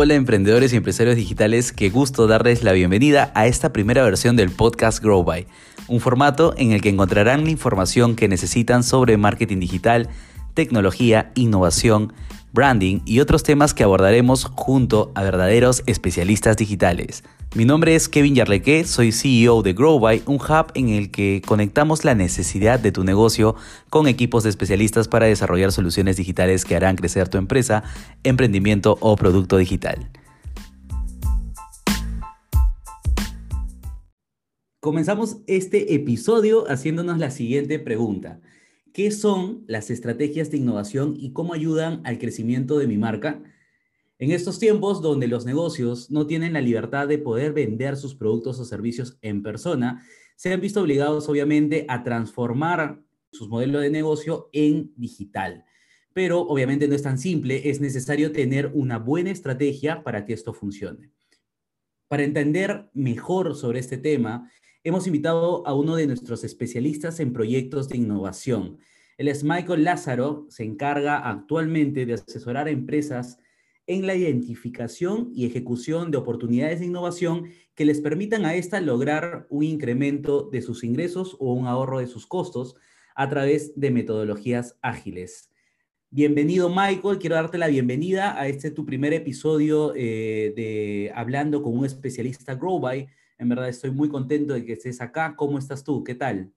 Hola emprendedores y empresarios digitales, qué gusto darles la bienvenida a esta primera versión del podcast Grow By, un formato en el que encontrarán la información que necesitan sobre marketing digital, tecnología, innovación, branding y otros temas que abordaremos junto a verdaderos especialistas digitales. Mi nombre es Kevin Yarleque, soy CEO de GrowBy, un hub en el que conectamos la necesidad de tu negocio con equipos de especialistas para desarrollar soluciones digitales que harán crecer tu empresa, emprendimiento o producto digital. Comenzamos este episodio haciéndonos la siguiente pregunta. ¿Qué son las estrategias de innovación y cómo ayudan al crecimiento de mi marca? En estos tiempos donde los negocios no tienen la libertad de poder vender sus productos o servicios en persona, se han visto obligados obviamente a transformar sus modelos de negocio en digital. Pero obviamente no es tan simple, es necesario tener una buena estrategia para que esto funcione. Para entender mejor sobre este tema, hemos invitado a uno de nuestros especialistas en proyectos de innovación. Él es Michael Lázaro, se encarga actualmente de asesorar a empresas en la identificación y ejecución de oportunidades de innovación que les permitan a esta lograr un incremento de sus ingresos o un ahorro de sus costos a través de metodologías ágiles. Bienvenido Michael, quiero darte la bienvenida a este tu primer episodio eh, de Hablando con un especialista GrowBy. En verdad estoy muy contento de que estés acá. ¿Cómo estás tú? ¿Qué tal?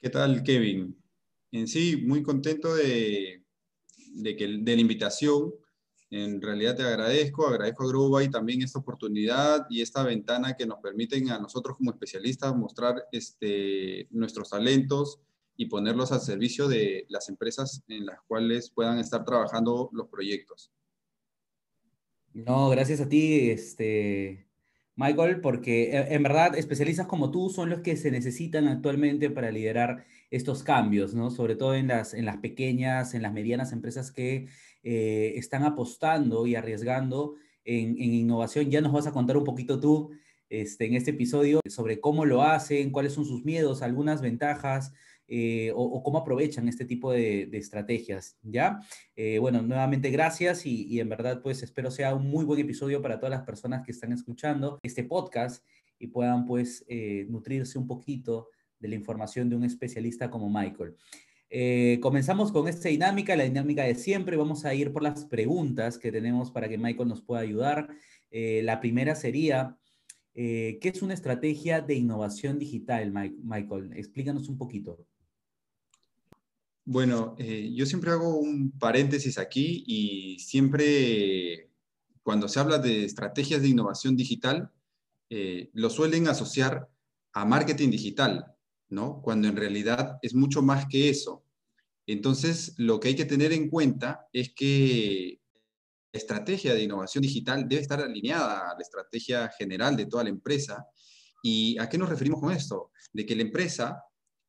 ¿Qué tal, Kevin? En sí, muy contento de, de, que, de la invitación. En realidad te agradezco, agradezco a Growby también esta oportunidad y esta ventana que nos permiten a nosotros como especialistas mostrar este, nuestros talentos y ponerlos al servicio de las empresas en las cuales puedan estar trabajando los proyectos. No, gracias a ti, este, Michael, porque eh, en verdad especialistas como tú son los que se necesitan actualmente para liderar estos cambios, ¿no? Sobre todo en las, en las pequeñas, en las medianas empresas que eh, están apostando y arriesgando en, innovación. Ya nos vas a contar un poquito tú este, en este episodio sobre cómo lo hacen, cuáles son sus miedos, algunas ventajas, eh, o, cómo aprovechan este tipo de, estrategias, ¿ya? Eh, bueno, nuevamente gracias y, en verdad pues espero sea un muy buen episodio para todas las personas que están escuchando este podcast y puedan pues eh, nutrirse un poquito de la información de un especialista como Michael. comenzamos con esta dinámica, la dinámica de siempre. Vamos a ir por las preguntas que tenemos para que Michael nos pueda ayudar. la primera sería, ¿qué es una estrategia de innovación digital, Michael? Explícanos un poquito. Bueno, eh, yo siempre hago un paréntesis aquí y siempre cuando se habla de estrategias de innovación digital, eh, lo suelen asociar a marketing digital, ¿no? Cuando en realidad es mucho más que eso. Entonces, lo que hay que tener en cuenta es que la estrategia de innovación digital debe estar alineada a la estrategia general de toda la empresa. ¿Y a qué nos referimos con esto? De que la empresa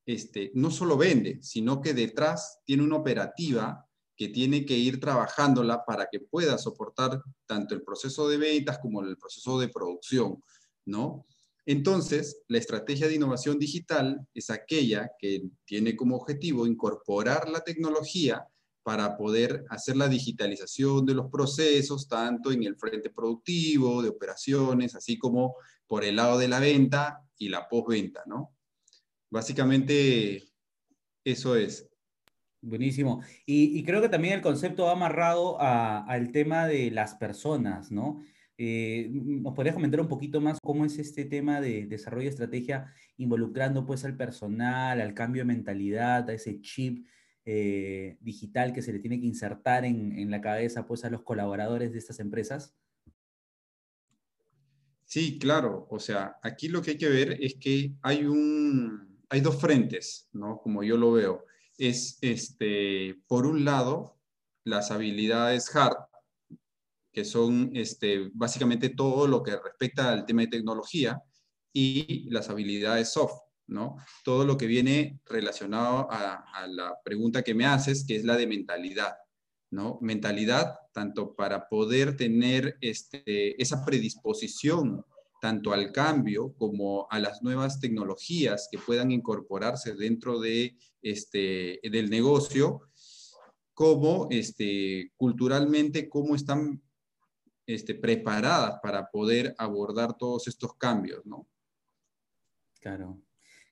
este, no solo vende, sino que detrás tiene una operativa que tiene que ir trabajándola para que pueda soportar tanto el proceso de ventas como el proceso de producción, ¿no? Entonces, la estrategia de innovación digital es aquella que tiene como objetivo incorporar la tecnología para poder hacer la digitalización de los procesos, tanto en el frente productivo, de operaciones, así como por el lado de la venta y la postventa, ¿no? Básicamente, eso es. Buenísimo. Y, creo que también el concepto va amarrado al tema de las personas, ¿no? Eh, ¿Nos podrías comentar un poquito más cómo es este tema de desarrollo de estrategia involucrando pues al personal, al cambio de mentalidad, a ese chip eh, digital que se le tiene que insertar en, en, la cabeza pues a los colaboradores de estas empresas? Sí, claro. O sea, aquí lo que hay que ver es que hay un, hay dos frentes, ¿no? Como yo lo veo. Es, este, por un lado, las habilidades hard, que son este, básicamente todo lo que respecta al tema de tecnología, y las habilidades soft, ¿no? Todo lo que viene relacionado a, la pregunta que me haces, que es la de mentalidad, ¿no? Mentalidad, tanto para poder tener este, esa predisposición tanto al cambio como a las nuevas tecnologías que puedan incorporarse dentro de este, del negocio, como este, culturalmente, cómo están este, preparadas para poder abordar todos estos cambios, ¿no? Claro.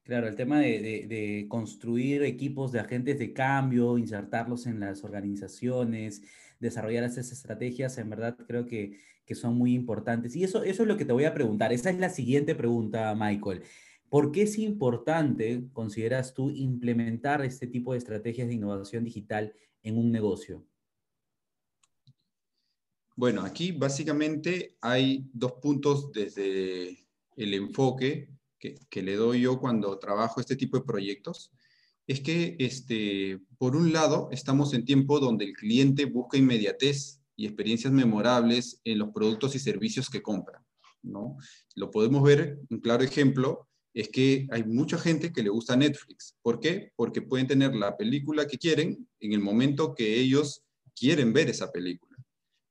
Claro, el tema de, construir equipos de agentes de cambio, insertarlos en las organizaciones, desarrollar esas estrategias, en verdad creo que, que, son muy importantes. Y eso, eso es lo que te voy a preguntar. Esa es la siguiente pregunta, Michael. ¿Por qué es importante, consideras tú, implementar este tipo de estrategias de innovación digital en un negocio? Bueno, aquí básicamente hay dos puntos desde el enfoque que, le doy yo cuando trabajo este tipo de proyectos, es que, este, por un lado, estamos en tiempo donde el cliente busca inmediatez y experiencias memorables en los productos y servicios que compra. ¿no? Lo podemos ver, un claro ejemplo, es que hay mucha gente que le gusta Netflix. ¿Por qué? Porque pueden tener la película que quieren en el momento que ellos quieren ver esa película.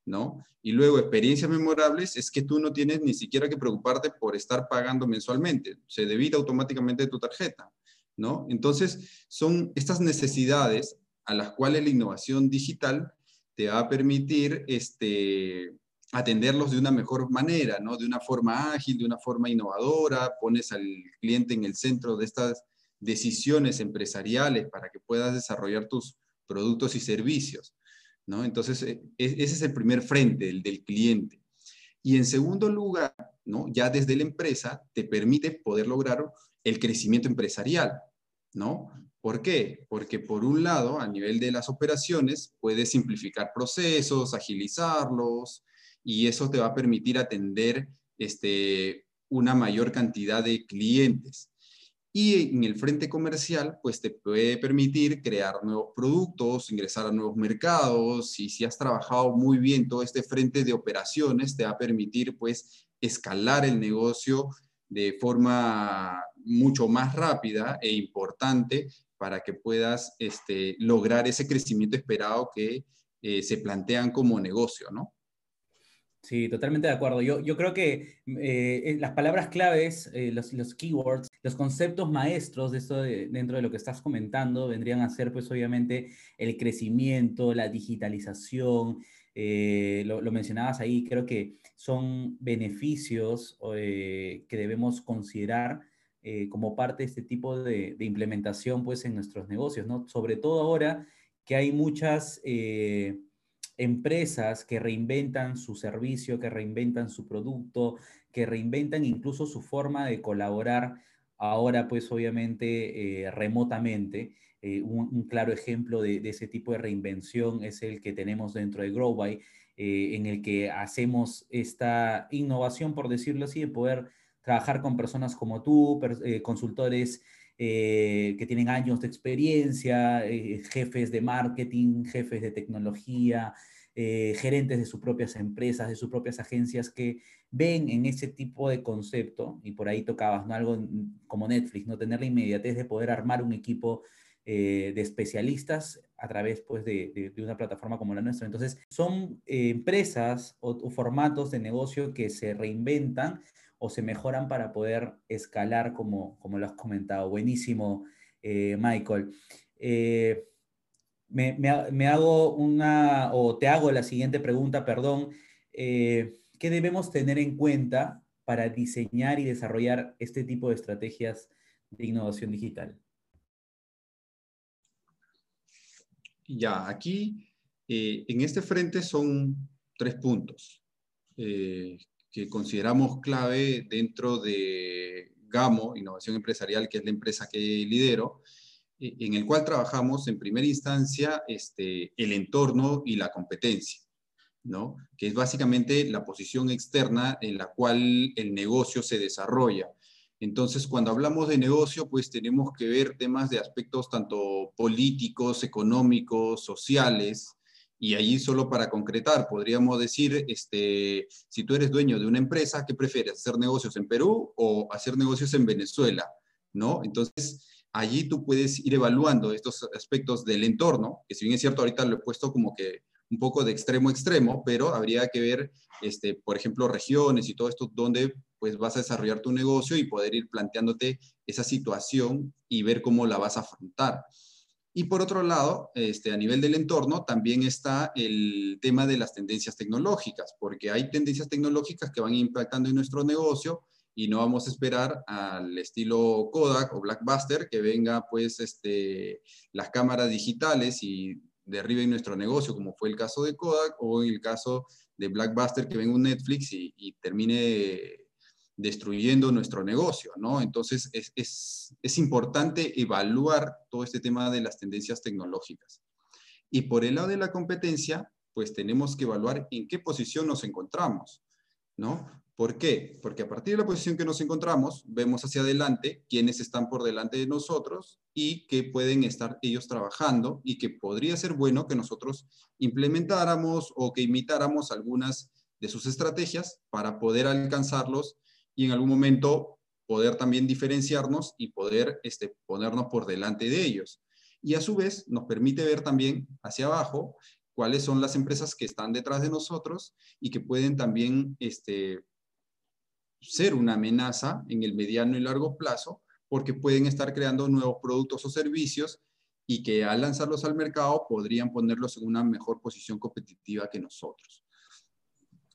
¿no? Y luego experiencias memorables es que tú no tienes ni siquiera que preocuparte por estar pagando mensualmente, se debita automáticamente tu tarjeta, ¿no? Entonces, son estas necesidades a las cuales la innovación digital te va a permitir este, atenderlos de una mejor manera, ¿no? De una forma ágil, de una forma innovadora, pones al cliente en el centro de estas decisiones empresariales para que puedas desarrollar tus productos y servicios. Entonces, eh, e, ese es el primer frente, el del cliente. Y en segundo lugar, ¿no? Ya desde la empresa te permite poder lograr el crecimiento empresarial, ¿no? ¿Por qué? Porque por un lado, a nivel de las operaciones, puedes simplificar procesos, agilizarlos, y eso te va a permitir atender este, una mayor cantidad de clientes. Y en el frente comercial, pues te puede permitir crear nuevos productos, ingresar a nuevos mercados y si has trabajado muy bien todo este frente de operaciones, te va a permitir pues escalar el negocio de forma mucho más rápida e importante para que puedas este, lograr ese crecimiento esperado que eh, se plantean como negocio, ¿no? Sí, totalmente de acuerdo. Yo, yo creo que eh, las palabras claves, eh, los, los, keywords, los conceptos maestros de esto dentro de lo que estás comentando vendrían a ser, pues obviamente, el crecimiento, la digitalización. Eh, lo, mencionabas ahí, creo que son beneficios que debemos considerar como parte de este tipo de, de, implementación, pues, en nuestros negocios, ¿no? Sobre todo ahora que hay muchas empresas que reinventan su servicio, que reinventan su producto, que reinventan incluso su forma de colaborar ahora pues obviamente eh, remotamente. Eh, un, claro ejemplo de, ese tipo de reinvención es el que tenemos dentro de GrowBy, eh, en el que hacemos esta innovación, por decirlo así, de poder trabajar con personas como tú, consultores que tienen años de experiencia, jefes de marketing, jefes de tecnología, eh, gerentes de sus propias empresas, de sus propias agencias que ven en ese tipo de concepto, y por ahí tocabas, ¿no? Algo como Netflix, ¿no? Tener la inmediatez de poder armar un equipo eh, de especialistas a través pues, de, una plataforma como la nuestra. Entonces, son eh, empresas o, formatos de negocio que se reinventan o se mejoran para poder escalar, como, como lo has comentado. Buenísimo, Michael me, hago una, o te hago la siguiente pregunta, perdón. Eh, ¿Qué debemos tener en cuenta para diseñar y desarrollar este tipo de estrategias de innovación digital? Ya, aquí eh, en este frente son tres puntos eh, que consideramos clave dentro de GAMO, Innovación Empresarial, que es la empresa que lidero, e, en el cual trabajamos en primera instancia este, el entorno y la competencia, ¿no? que es básicamente la posición externa en la cual el negocio se desarrolla. Entonces, cuando hablamos de negocio, pues tenemos que ver temas de aspectos tanto políticos, económicos, sociales, y allí solo para concretar, podríamos decir, este, si tú eres dueño de una empresa, ¿qué prefieres? ¿Hacer negocios en Perú o hacer negocios en Venezuela? ¿No? Entonces, allí tú puedes ir evaluando estos aspectos del entorno, que si bien es cierto, ahorita lo he puesto como que un poco de extremo a extremo, pero habría que ver, este, por ejemplo, regiones y todo esto donde pues vas a desarrollar tu negocio y poder ir planteándote esa situación y ver cómo la vas a afrontar. Y por otro lado, este, a nivel del entorno, también está el tema de las tendencias tecnológicas, porque hay tendencias tecnológicas que van impactando en nuestro negocio y no vamos a esperar al estilo Kodak o Blackbuster que venga pues este, las cámaras digitales y derriben nuestro negocio, como fue el caso de Kodak o en el caso de Blackbuster que venga un Netflix y, y termine destruyendo nuestro negocio, ¿no? Entonces, es, es, es, importante evaluar todo este tema de las tendencias tecnológicas. Y por el lado de la competencia, pues tenemos que evaluar en qué posición nos encontramos, ¿no? ¿Por qué? Porque a partir de la posición que nos encontramos, vemos hacia adelante quiénes están por delante de nosotros y qué pueden estar ellos trabajando y que podría ser bueno que nosotros implementáramos o que imitáramos algunas de sus estrategias para poder alcanzarlos y en algún momento poder también diferenciarnos y poder este, ponernos por delante de ellos. Y a su vez nos permite ver también hacia abajo cuáles son las empresas que están detrás de nosotros y que pueden también este, ser una amenaza en el mediano y largo plazo porque pueden estar creando nuevos productos o servicios y que al lanzarlos al mercado podrían ponerlos en una mejor posición competitiva que nosotros.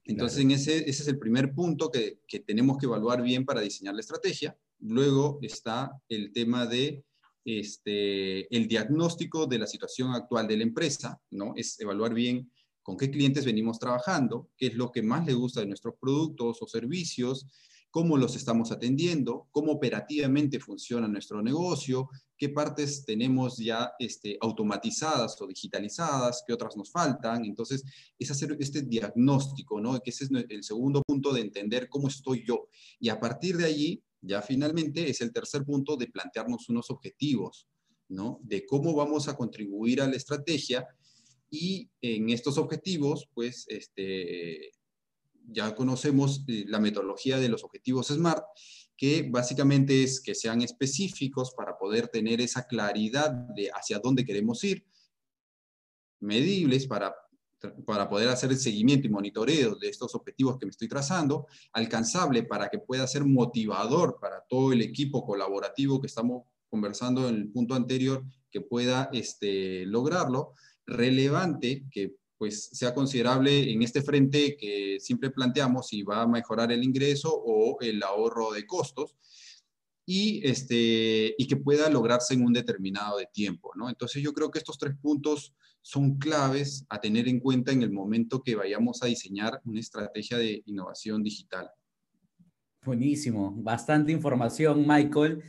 Entonces, en ese, ese es el primer punto que, que, tenemos que evaluar bien para diseñar la estrategia. Luego está el tema de este, el diagnóstico de la situación actual de la empresa, ¿no? Es evaluar bien con qué clientes venimos trabajando, qué es lo que más le gusta de nuestros productos o servicios, cómo los estamos atendiendo, cómo operativamente funciona nuestro negocio, qué partes tenemos ya este, automatizadas o digitalizadas, qué otras nos faltan. Entonces, es hacer este diagnóstico, ¿no? Que ese es el segundo punto de entender cómo estoy yo. Y a partir de allí, ya finalmente, es el tercer punto de plantearnos unos objetivos, ¿no? De cómo vamos a contribuir a la estrategia y en estos objetivos, pues, este, ya conocemos eh, la metodología de los objetivos SMART, que básicamente es que sean específicos para poder tener esa claridad de hacia dónde queremos ir, medibles para, para poder hacer el seguimiento y monitoreo de estos objetivos que me estoy trazando, alcanzable para que pueda ser motivador para todo el equipo colaborativo que estamos conversando en el punto anterior, que pueda este, lograrlo, relevante, que pues sea considerable en este frente que siempre planteamos si va a mejorar el ingreso o el ahorro de costos y, este, y que pueda lograrse en un determinado de tiempo. ¿no? Entonces yo creo que estos tres puntos son claves a tener en cuenta en el momento que vayamos a diseñar una estrategia de innovación digital. Buenísimo, bastante información, Michael.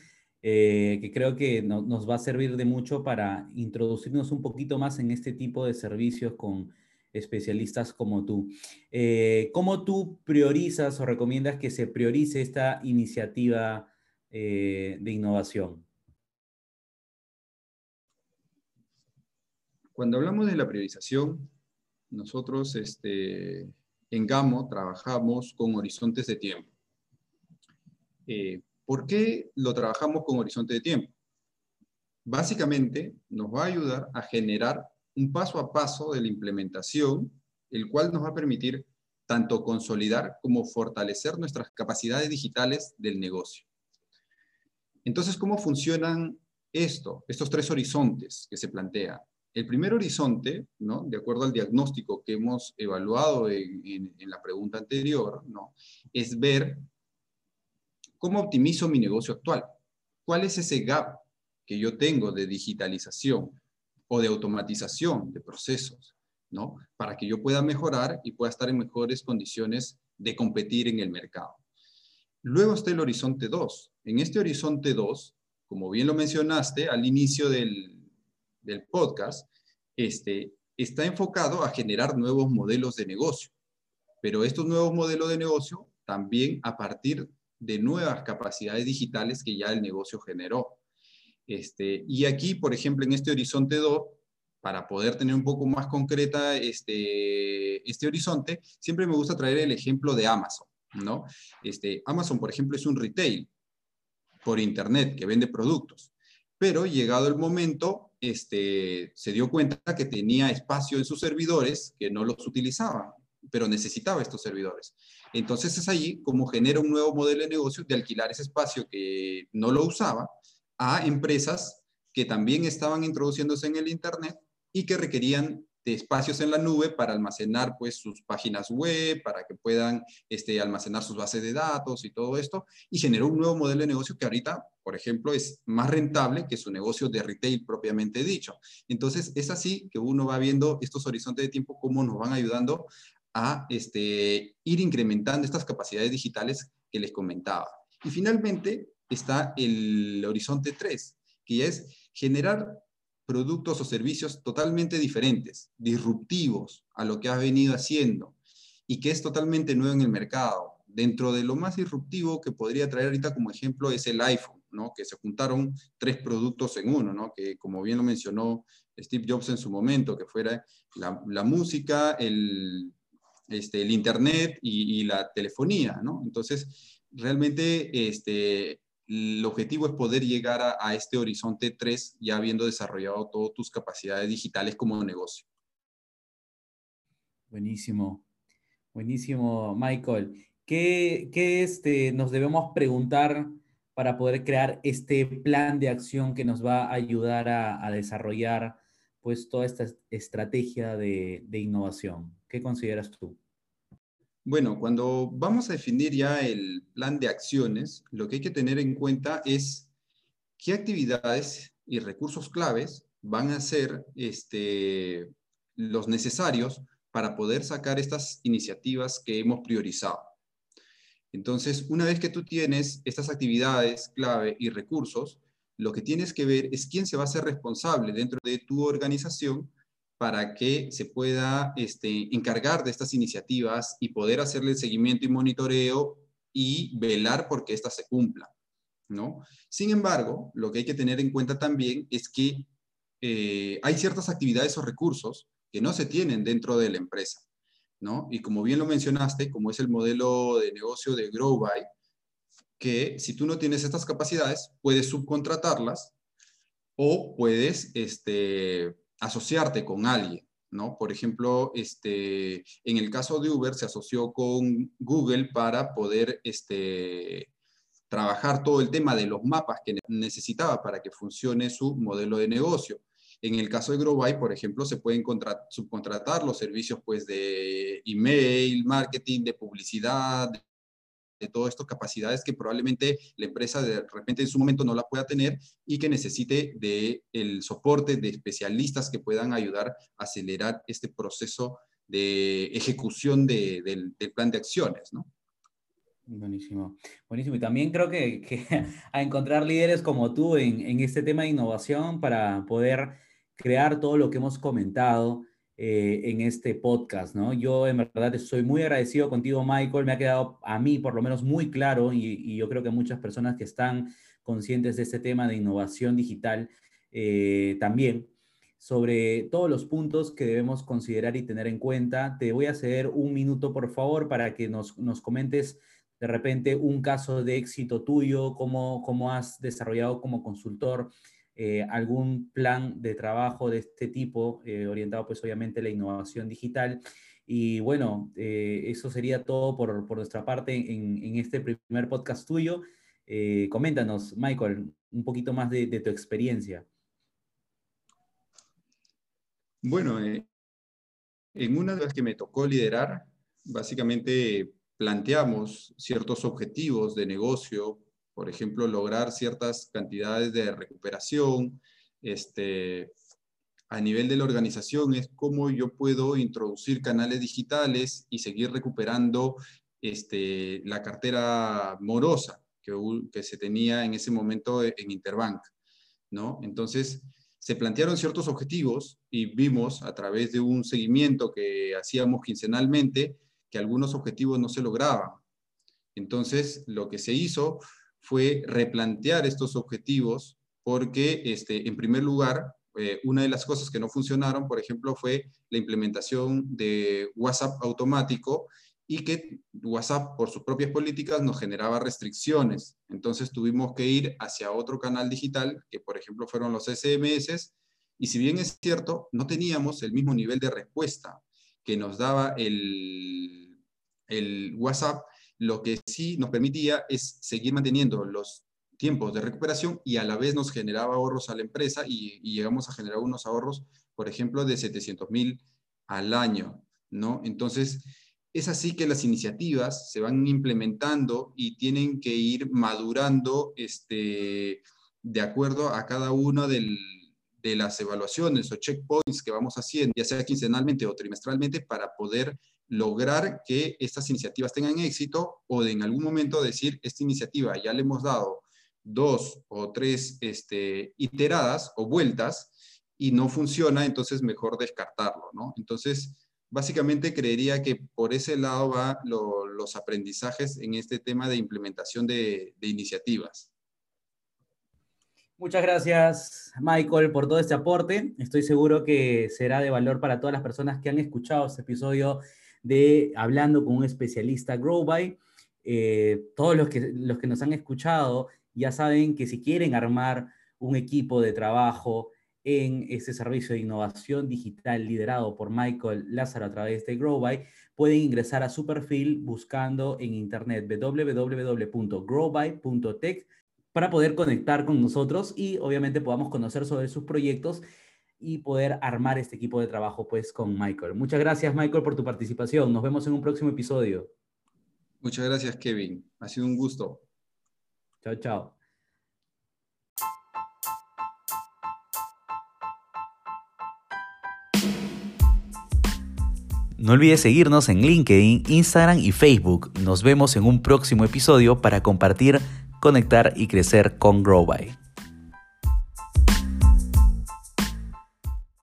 Eh, que creo que nos va a servir de mucho para introducirnos un poquito más en este tipo de servicios con especialistas como tú. Eh, ¿Cómo tú priorizas o recomiendas que se priorice esta iniciativa eh, de innovación? Cuando hablamos de la priorización, nosotros este, en Gamo trabajamos con horizontes de tiempo. ¿Por qué lo trabajamos con horizonte de tiempo? Básicamente nos va a ayudar a generar un paso a paso de la implementación, el cual nos va a permitir tanto consolidar como fortalecer nuestras capacidades digitales del negocio. Entonces, ¿cómo funcionan esto, estos tres horizontes que se plantean? El primer horizonte, ¿no? de acuerdo al diagnóstico que hemos evaluado en, en la pregunta anterior, ¿no? es ver ¿Cómo optimizo mi negocio actual? ¿Cuál es ese gap que yo tengo de digitalización o de automatización de procesos? ¿no? Para que yo pueda mejorar y pueda estar en mejores condiciones de competir en el mercado. Luego está el horizonte 2. En este horizonte 2, como bien lo mencionaste al inicio del, del podcast, este, está enfocado a generar nuevos modelos de negocio. Pero estos nuevos modelos de negocio también a partir de nuevas capacidades digitales que ya el negocio generó. Este, y aquí, por ejemplo, en este horizonte 2, para poder tener un poco más concreta este, este horizonte, siempre me gusta traer el ejemplo de Amazon, ¿no? Este, Amazon, por ejemplo, es un retail por internet que vende productos, pero llegado el momento, este, se dio cuenta que tenía espacio en sus servidores que no los utilizaban, pero necesitaba estos servidores. Entonces es ahí como genera un nuevo modelo de negocio de alquilar ese espacio que no lo usaba a empresas que también estaban introduciéndose en el Internet y que requerían de espacios en la nube para almacenar pues sus páginas web, para que puedan este, almacenar sus bases de datos y todo esto, y generó un nuevo modelo de negocio que ahorita, por ejemplo, es más rentable que su negocio de retail propiamente dicho. Entonces, es así que uno va viendo estos horizontes de tiempo, cómo nos van ayudando a este, ir incrementando estas capacidades digitales que les comentaba. Y finalmente está el horizonte 3, que es generar productos o servicios totalmente diferentes, disruptivos a lo que has venido haciendo y que es totalmente nuevo en el mercado. Dentro de lo más disruptivo que podría traer ahorita como ejemplo es el iPhone, ¿no? que se juntaron tres productos en uno, ¿no? que como bien lo mencionó Steve Jobs en su momento, que fuera la, música, el, este, el Internet y, y, la telefonía. ¿no? Entonces, realmente este, el objetivo es poder llegar a, este horizonte 3 ya habiendo desarrollado todas tus capacidades digitales como negocio. Buenísimo, buenísimo, Michael. ¿Qué, este, nos debemos preguntar para poder crear este plan de acción que nos va a ayudar a, desarrollar pues, toda esta estrategia de innovación? ¿Qué consideras tú? Bueno, cuando vamos a definir ya el plan de acciones, lo que hay que tener en cuenta es qué actividades y recursos claves van a ser este, los necesarios para poder sacar estas iniciativas que hemos priorizado. Entonces, una vez que tú tienes estas actividades clave y recursos, lo que tienes que ver es quién se va a ser responsable dentro de tu organización para que se pueda este, encargar de estas iniciativas y poder hacerle el seguimiento y monitoreo y velar porque éstas se cumplan. ¿no? Sin embargo, lo que hay que tener en cuenta también es que eh, hay ciertas actividades o recursos que no se tienen dentro de la empresa. ¿no? Y como bien lo mencionaste, como es el modelo de negocio de GrowBy, que si tú no tienes estas capacidades, puedes subcontratarlas o puedes este, asociarte con alguien, ¿no? Por ejemplo, este, en el caso de Uber se asoció con Google para poder este, trabajar todo el tema de los mapas que necesitaba para que funcione su modelo de negocio. En el caso de Growby, por ejemplo, se pueden subcontratar los servicios pues, de email, marketing, de publicidad, de todo esto, capacidades que probablemente la empresa de repente en su momento no la pueda tener y que necesite de el soporte de especialistas que puedan ayudar a acelerar este proceso de ejecución del plan de acciones, ¿no? Buenísimo, buenísimo. Y también creo que, a encontrar líderes como tú en, en este tema de innovación para poder crear todo lo que hemos comentado eh, en este podcast, ¿no? Yo en verdad estoy muy agradecido contigo, Michael. Me ha quedado a mí por lo menos muy claro y, yo creo que muchas personas que están conscientes de este tema de innovación digital eh, también sobre todos los puntos que debemos considerar y tener en cuenta. Te voy a ceder un minuto, por favor, para que nos, nos comentes de repente un caso de éxito tuyo, cómo, cómo has desarrollado como consultor eh, algún plan de trabajo de este tipo, eh, orientado pues obviamente a la innovación digital. Y bueno, eh, eso sería todo por, por nuestra parte en, en, este primer podcast tuyo. coméntanos, Michael, un poquito más de, de tu experiencia. Bueno, en una de las que me tocó liderar, básicamente planteamos ciertos objetivos de negocio por ejemplo, lograr ciertas cantidades de recuperación. Este, a nivel de la organización es cómo yo puedo introducir canales digitales y seguir recuperando este, la cartera morosa que, que, se tenía en ese momento en Interbank. ¿no? Entonces, se plantearon ciertos objetivos y vimos a través de un seguimiento que hacíamos quincenalmente que algunos objetivos no se lograban. Entonces, lo que se hizo fue replantear estos objetivos porque, este, en primer lugar, eh, una de las cosas que no funcionaron, por ejemplo, fue la implementación de WhatsApp automático y que WhatsApp, por sus propias políticas, nos generaba restricciones. Entonces tuvimos que ir hacia otro canal digital, que por ejemplo fueron los SMS, y si bien es cierto, no teníamos el mismo nivel de respuesta que nos daba el, el WhatsApp, lo que sí nos permitía es seguir manteniendo los tiempos de recuperación y a la vez nos generaba ahorros a la empresa y, llegamos a generar unos ahorros, por ejemplo, de 700 mil al año, ¿no? Entonces, es así que las iniciativas se van implementando y tienen que ir madurando este, de acuerdo a cada una de las evaluaciones o checkpoints que vamos haciendo, ya sea quincenalmente o trimestralmente, para poder lograr que estas iniciativas tengan éxito o de en algún momento decir, esta iniciativa ya le hemos dado dos o tres este, iteradas o vueltas y no funciona, entonces mejor descartarlo, ¿no? Entonces, básicamente creería que por ese lado van los aprendizajes en este tema de implementación de, de iniciativas. Muchas gracias, Michael, por todo este aporte. Estoy seguro que será de valor para todas las personas que han escuchado este episodio de Hablando con un especialista GrowBy. Eh, todos los que, los que nos han escuchado ya saben que si quieren armar un equipo de trabajo en ese servicio de innovación digital liderado por Michael Lázaro a través de Growby, pueden ingresar a su perfil buscando en internet www.growby.tech para poder conectar con nosotros y obviamente podamos conocer sobre sus proyectos y poder armar este equipo de trabajo pues con Michael. Muchas gracias Michael por tu participación. Nos vemos en un próximo episodio. Muchas gracias Kevin. Ha sido un gusto. Chao, chao. No olvides seguirnos en LinkedIn, Instagram y Facebook. Nos vemos en un próximo episodio para compartir, conectar y crecer con GrowBy.